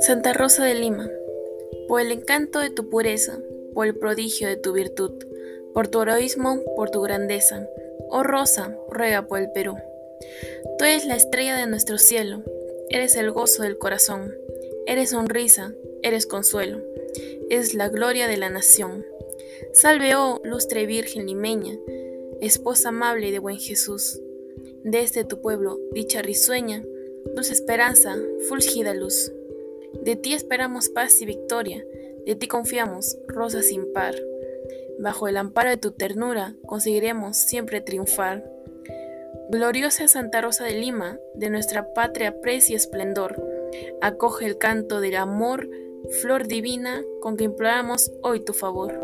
Santa Rosa de Lima, por el encanto de tu pureza, por el prodigio de tu virtud, por tu heroísmo, por tu grandeza, oh Rosa, ruega por el Perú. Tú eres la estrella de nuestro cielo, eres el gozo del corazón, eres sonrisa, eres consuelo, es la gloria de la nación. Salve, oh lustre Virgen limeña, esposa amable de buen Jesús. Desde tu pueblo, dicha risueña, dulce esperanza, fulgida luz. De ti esperamos paz y victoria, de ti confiamos, rosa sin par. Bajo el amparo de tu ternura conseguiremos siempre triunfar. Gloriosa Santa Rosa de Lima, de nuestra patria precio y esplendor, acoge el canto del amor, flor divina, con que imploramos hoy tu favor.